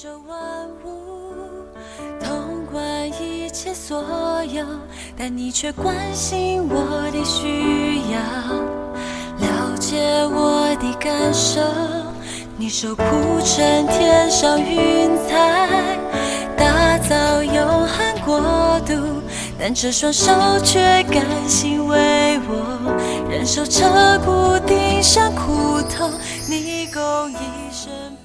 宙万物，统管一切所有，但你却关心我的需要，了解我的感受。你手铺成天上云彩，打造永恒国度，但这双手却甘心为我忍受彻骨钉上苦痛。你共一生。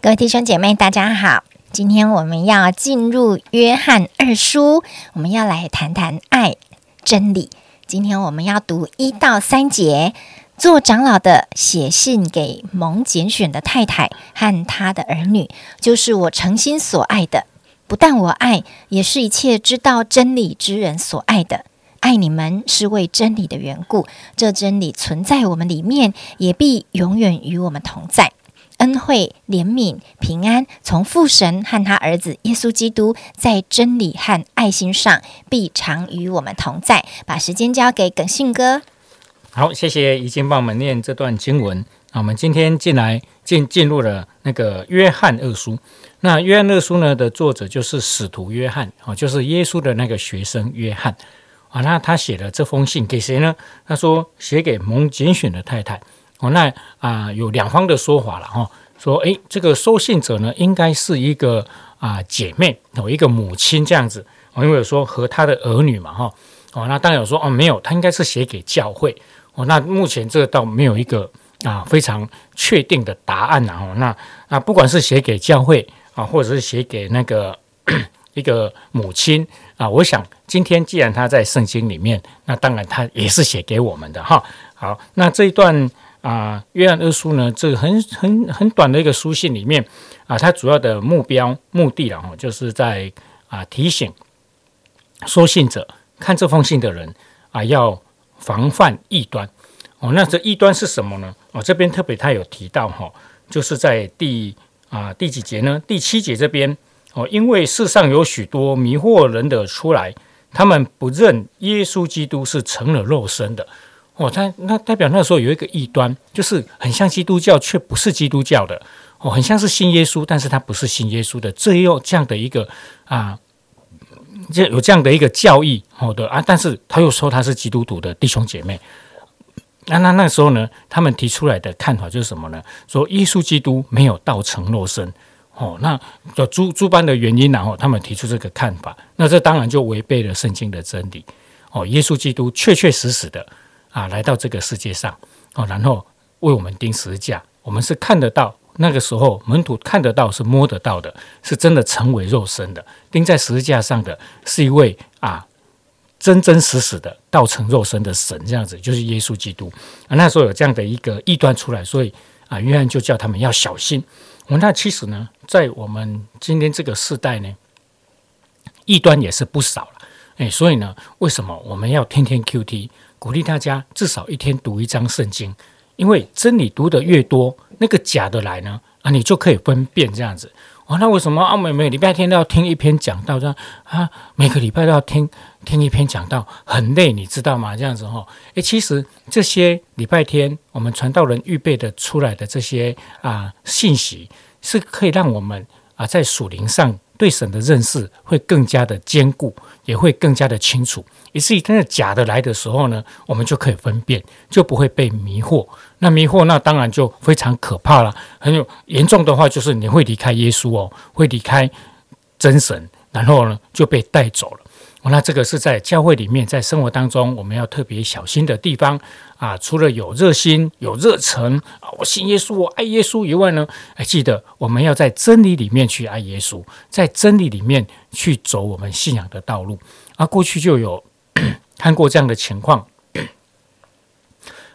各位弟兄姐妹，大家好！今天我们要进入约翰二书，我们要来谈谈爱真理。今天我们要读一到三节。做长老的写信给蒙拣选的太太和他的儿女，就是我诚心所爱的。不但我爱，也是一切知道真理之人所爱的。爱你们是为真理的缘故，这真理存在我们里面，也必永远与我们同在。恩惠、怜悯、平安，从父神和他儿子耶稣基督，在真理和爱心上，必常与我们同在。把时间交给耿信哥。好，谢谢已经帮我们念这段经文。那我们今天进来进进入了那个约翰二书。那约翰二书呢的作者就是使徒约翰，哦，就是耶稣的那个学生约翰。啊，那他写了这封信给谁呢？他说写给蒙拣选的太太。哦，那啊有两方的说法了哈，说诶，这个收信者呢应该是一个啊姐妹哦，一个母亲这样子。哦，因为说和他的儿女嘛哈。哦，那当然有说哦没有，他应该是写给教会。哦，那目前这个倒没有一个啊非常确定的答案然后那啊不管是写给教会啊，或者是写给那个一个母亲啊，我想今天既然他在圣经里面，那当然他也是写给我们的哈。好，那这一段。啊，约翰二书呢，这个很很很短的一个书信里面啊，它主要的目标目的了哈，就是在啊提醒收信者看这封信的人啊，要防范异端哦。那这异端是什么呢？哦，这边特别他有提到哈，就是在第啊第几节呢？第七节这边哦，因为世上有许多迷惑人的出来，他们不认耶稣基督是成了肉身的。哦，他那代表那时候有一个异端，就是很像基督教，却不是基督教的哦，很像是信耶稣，但是他不是信耶稣的，这又这样的一个啊，这有这样的一个教义，好的啊，但是他又说他是基督徒的弟兄姐妹，那那那时候呢，他们提出来的看法就是什么呢？说耶稣基督没有道成肉身，哦，那有诸诸般的原因，然后他们提出这个看法，那这当然就违背了圣经的真理，哦，耶稣基督确确实实的。啊，来到这个世界上哦，然后为我们钉十字架，我们是看得到，那个时候门徒看得到，是摸得到的，是真的成为肉身的，钉在十字架上的是一位啊真真实实的道成肉身的神，这样子就是耶稣基督啊。那时候有这样的一个异端出来，所以啊，约翰就叫他们要小心。我那其实呢，在我们今天这个时代呢，异端也是不少了，哎，所以呢，为什么我们要天天 Q T？鼓励大家至少一天读一章圣经，因为真理读的越多，那个假的来呢啊，你就可以分辨这样子。哦，那为什么啊？每每礼拜天都要听一篇讲道，这样啊，每个礼拜都要听听一篇讲到，很累，你知道吗？这样子哈，诶，其实这些礼拜天我们传道人预备的出来的这些啊信息，是可以让我们啊在属灵上。对神的认识会更加的坚固，也会更加的清楚。以至于真的假的来的时候呢，我们就可以分辨，就不会被迷惑。那迷惑，那当然就非常可怕了。很有严重的话，就是你会离开耶稣哦，会离开真神，然后呢就被带走了。那这个是在教会里面，在生活当中我们要特别小心的地方啊。除了有热心、有热忱啊，我信耶稣，我爱耶稣以外呢，还记得我们要在真理里面去爱耶稣，在真理里面去走我们信仰的道路。啊，过去就有 看过这样的情况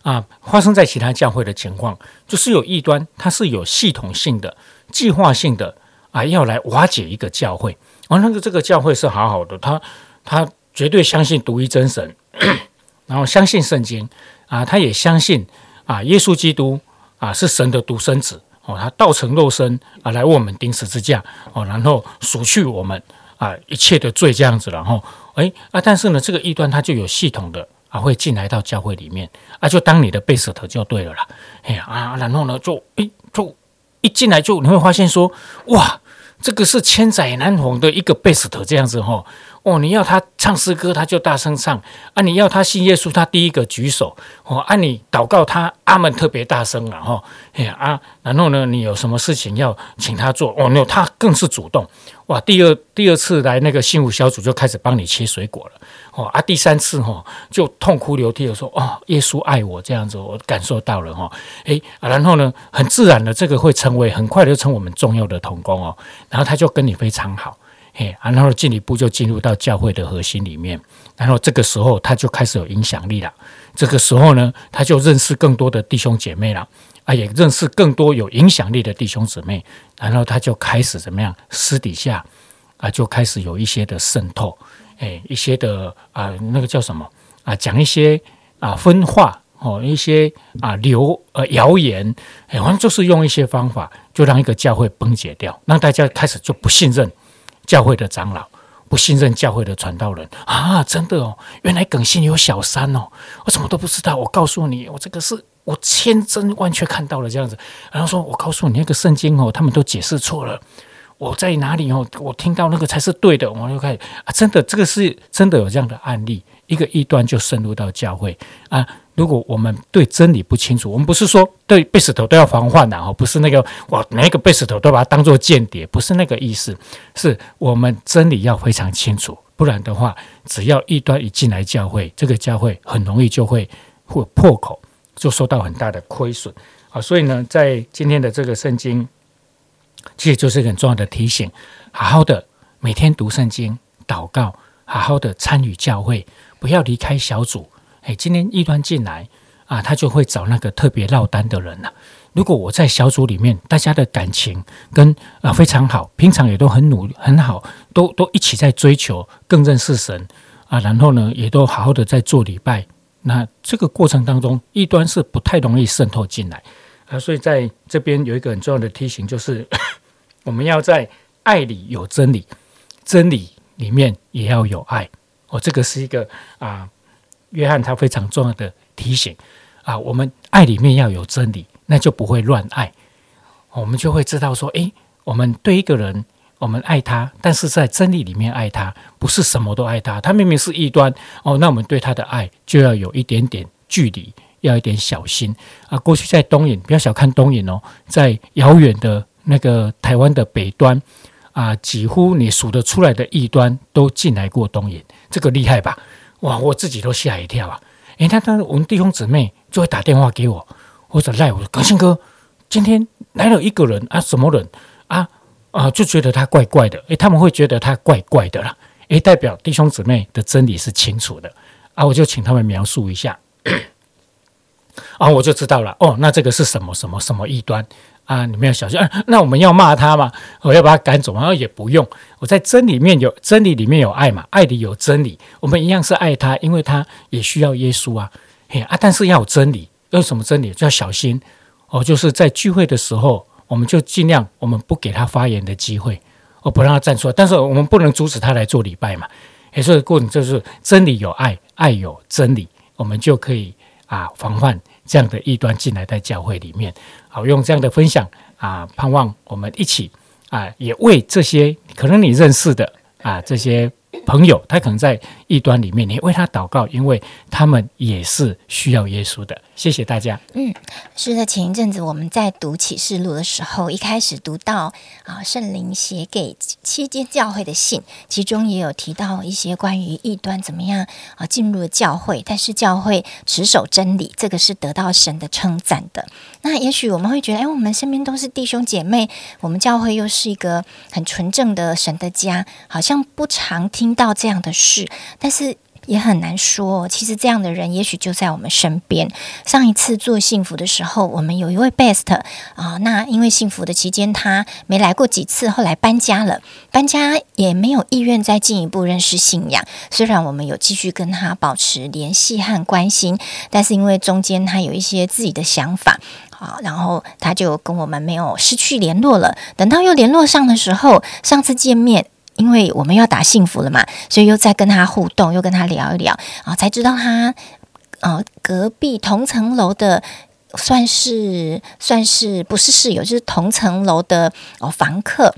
啊，发生在其他教会的情况，就是有异端，它是有系统性的、计划性的啊，要来瓦解一个教会。哦，那个这个教会是好好的，他。他绝对相信独一真神，然后相信圣经。啊，他也相信啊，耶稣基督啊是神的独生子。哦，他道成肉身啊，来为我们钉十字架。哦，然后赎去我们啊一切的罪这样子，然后哎啊，但是呢，这个异端他就有系统的啊，会进来到教会里面。啊，就当你的贝舍特就对了啦，哎呀啊，然后呢就哎就一进来就你会发现说哇。这个是千载难逢的一个贝斯特这样子哈。哦，你要他唱诗歌，他就大声唱啊；你要他信耶稣，他第一个举手哦。啊，你祷告他，阿门特别大声了哈。哎啊，然后呢，你有什么事情要请他做哦？那他更是主动哇。第二第二次来那个幸福小组就开始帮你切水果了哦。啊，第三次哈就痛哭流涕的说哦，耶稣爱我这样子，我感受到了哈。诶，然后呢，很自然的这个会成为很快的成我们重要的同工哦。然后他就跟你非常好。嘿，然后进一步就进入到教会的核心里面，然后这个时候他就开始有影响力了。这个时候呢，他就认识更多的弟兄姐妹了，啊，也认识更多有影响力的弟兄姊妹。然后他就开始怎么样？私底下啊，就开始有一些的渗透，哎，一些的啊，那个叫什么啊？讲一些啊分化哦，一些啊流呃谣言，哎，反正就是用一些方法，就让一个教会崩解掉，让大家开始就不信任。教会的长老不信任教会的传道人啊！真的哦，原来耿信有小三哦，我什么都不知道。我告诉你，我这个是我千真万确看到了这样子。然后说，我告诉你那个圣经哦，他们都解释错了。我在哪里哦？我听到那个才是对的。我就开始啊，真的，这个是真的有这样的案例，一个异端就深入到教会啊。如果我们对真理不清楚，我们不是说对贝斯头都要防范的哦，不是那个哇，每一个贝斯头都把它当做间谍，不是那个意思，是我们真理要非常清楚，不然的话，只要异端一进来教会，这个教会很容易就会会破口，就受到很大的亏损啊。所以呢，在今天的这个圣经，其实就是很重要的提醒，好好的每天读圣经、祷告，好好的参与教会，不要离开小组。哎，今天异端进来啊，他就会找那个特别落单的人了。如果我在小组里面，大家的感情跟啊非常好，平常也都很努很好，都都一起在追求，更认识神啊，然后呢，也都好好的在做礼拜。那这个过程当中，异端是不太容易渗透进来啊。所以在这边有一个很重要的提醒，就是 我们要在爱里有真理，真理里面也要有爱。哦，这个是一个啊。约翰他非常重要的提醒啊，我们爱里面要有真理，那就不会乱爱。我们就会知道说，诶，我们对一个人，我们爱他，但是在真理里面爱他，不是什么都爱他。他明明是异端哦，那我们对他的爱就要有一点点距离，要一点小心啊。过去在东引，不要小看东引哦，在遥远的那个台湾的北端啊，几乎你数得出来的异端都进来过东引，这个厉害吧？哇！我自己都吓一跳啊！诶，他他我们弟兄姊妹就会打电话给我，或者赖我说：“耿信哥，今天来了一个人啊，什么人啊？啊，就觉得他怪怪的。诶，他们会觉得他怪怪的啦。诶，代表弟兄姊妹的真理是清楚的啊！我就请他们描述一下，啊，我就知道了。哦，那这个是什么什么什么异端？啊，你们要小心啊！那我们要骂他吗？我要把他赶走吗？也不用。我在真里面有真理，里面有爱嘛，爱里有真理。我们一样是爱他，因为他也需要耶稣啊。嘿啊，但是要有真理，有什么真理？就要小心哦。就是在聚会的时候，我们就尽量我们不给他发言的机会，我不让他站出来。但是我们不能阻止他来做礼拜嘛。也是过程就是真理有爱，爱有真理，我们就可以啊防范。这样的异端进来在教会里面，好用这样的分享啊，盼望我们一起啊，也为这些可能你认识的啊这些。朋友，他可能在异端里面，你为他祷告，因为他们也是需要耶稣的。谢谢大家。嗯，是的，前一阵子我们在读启示录的时候，一开始读到啊，圣灵写给七间教会的信，其中也有提到一些关于异端怎么样啊进入了教会，但是教会持守真理，这个是得到神的称赞的。那也许我们会觉得，哎，我们身边都是弟兄姐妹，我们教会又是一个很纯正的神的家，好像不常听。到这样的事，但是也很难说。其实这样的人也许就在我们身边。上一次做幸福的时候，我们有一位 best 啊，那因为幸福的期间他没来过几次，后来搬家了，搬家也没有意愿再进一步认识信仰。虽然我们有继续跟他保持联系和关心，但是因为中间他有一些自己的想法啊，然后他就跟我们没有失去联络了。等到又联络上的时候，上次见面。因为我们要打幸福了嘛，所以又再跟他互动，又跟他聊一聊啊，才知道他呃隔壁同层楼的算是算是不是室友，就是同层楼的哦房客。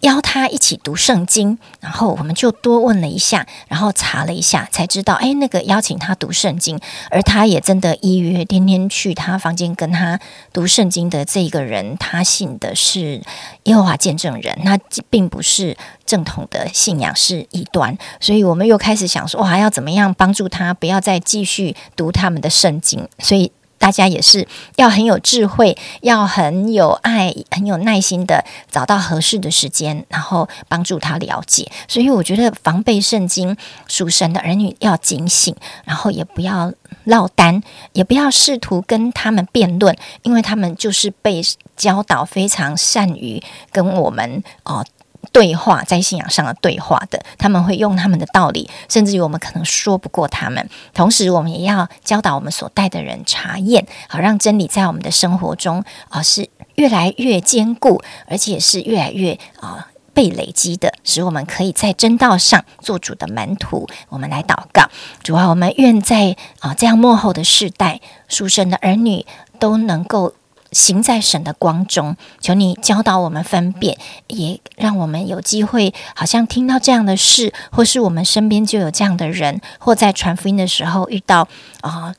邀他一起读圣经，然后我们就多问了一下，然后查了一下，才知道，哎，那个邀请他读圣经，而他也真的依约天天去他房间跟他读圣经的这个人，他信的是耶和华见证人，那并不是正统的信仰，是异端，所以我们又开始想说，哇，要怎么样帮助他，不要再继续读他们的圣经，所以。大家也是要很有智慧，要很有爱、很有耐心的找到合适的时间，然后帮助他了解。所以我觉得防备圣经属神的儿女要警醒，然后也不要落单，也不要试图跟他们辩论，因为他们就是被教导非常善于跟我们哦。对话在信仰上的对话的，他们会用他们的道理，甚至于我们可能说不过他们。同时，我们也要教导我们所带的人查验，好让真理在我们的生活中啊是越来越坚固，而且是越来越啊被累积的，使我们可以在真道上做主的门徒。我们来祷告，主啊，我们愿在啊这样幕后的世代，属神的儿女都能够。行在神的光中，求你教导我们分辨，也让我们有机会，好像听到这样的事，或是我们身边就有这样的人，或在传福音的时候遇到啊，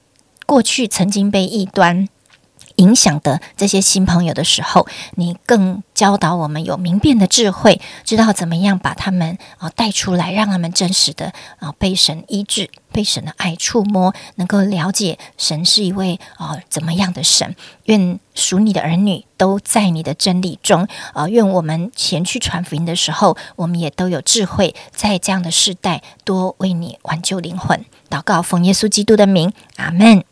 过去曾经被异端。影响的这些新朋友的时候，你更教导我们有明辨的智慧，知道怎么样把他们啊带出来，让他们真实的啊被神医治，被神的爱触摸，能够了解神是一位啊怎么样的神。愿属你的儿女都在你的真理中啊！愿我们前去传福音的时候，我们也都有智慧，在这样的世代多为你挽救灵魂。祷告，奉耶稣基督的名，阿门。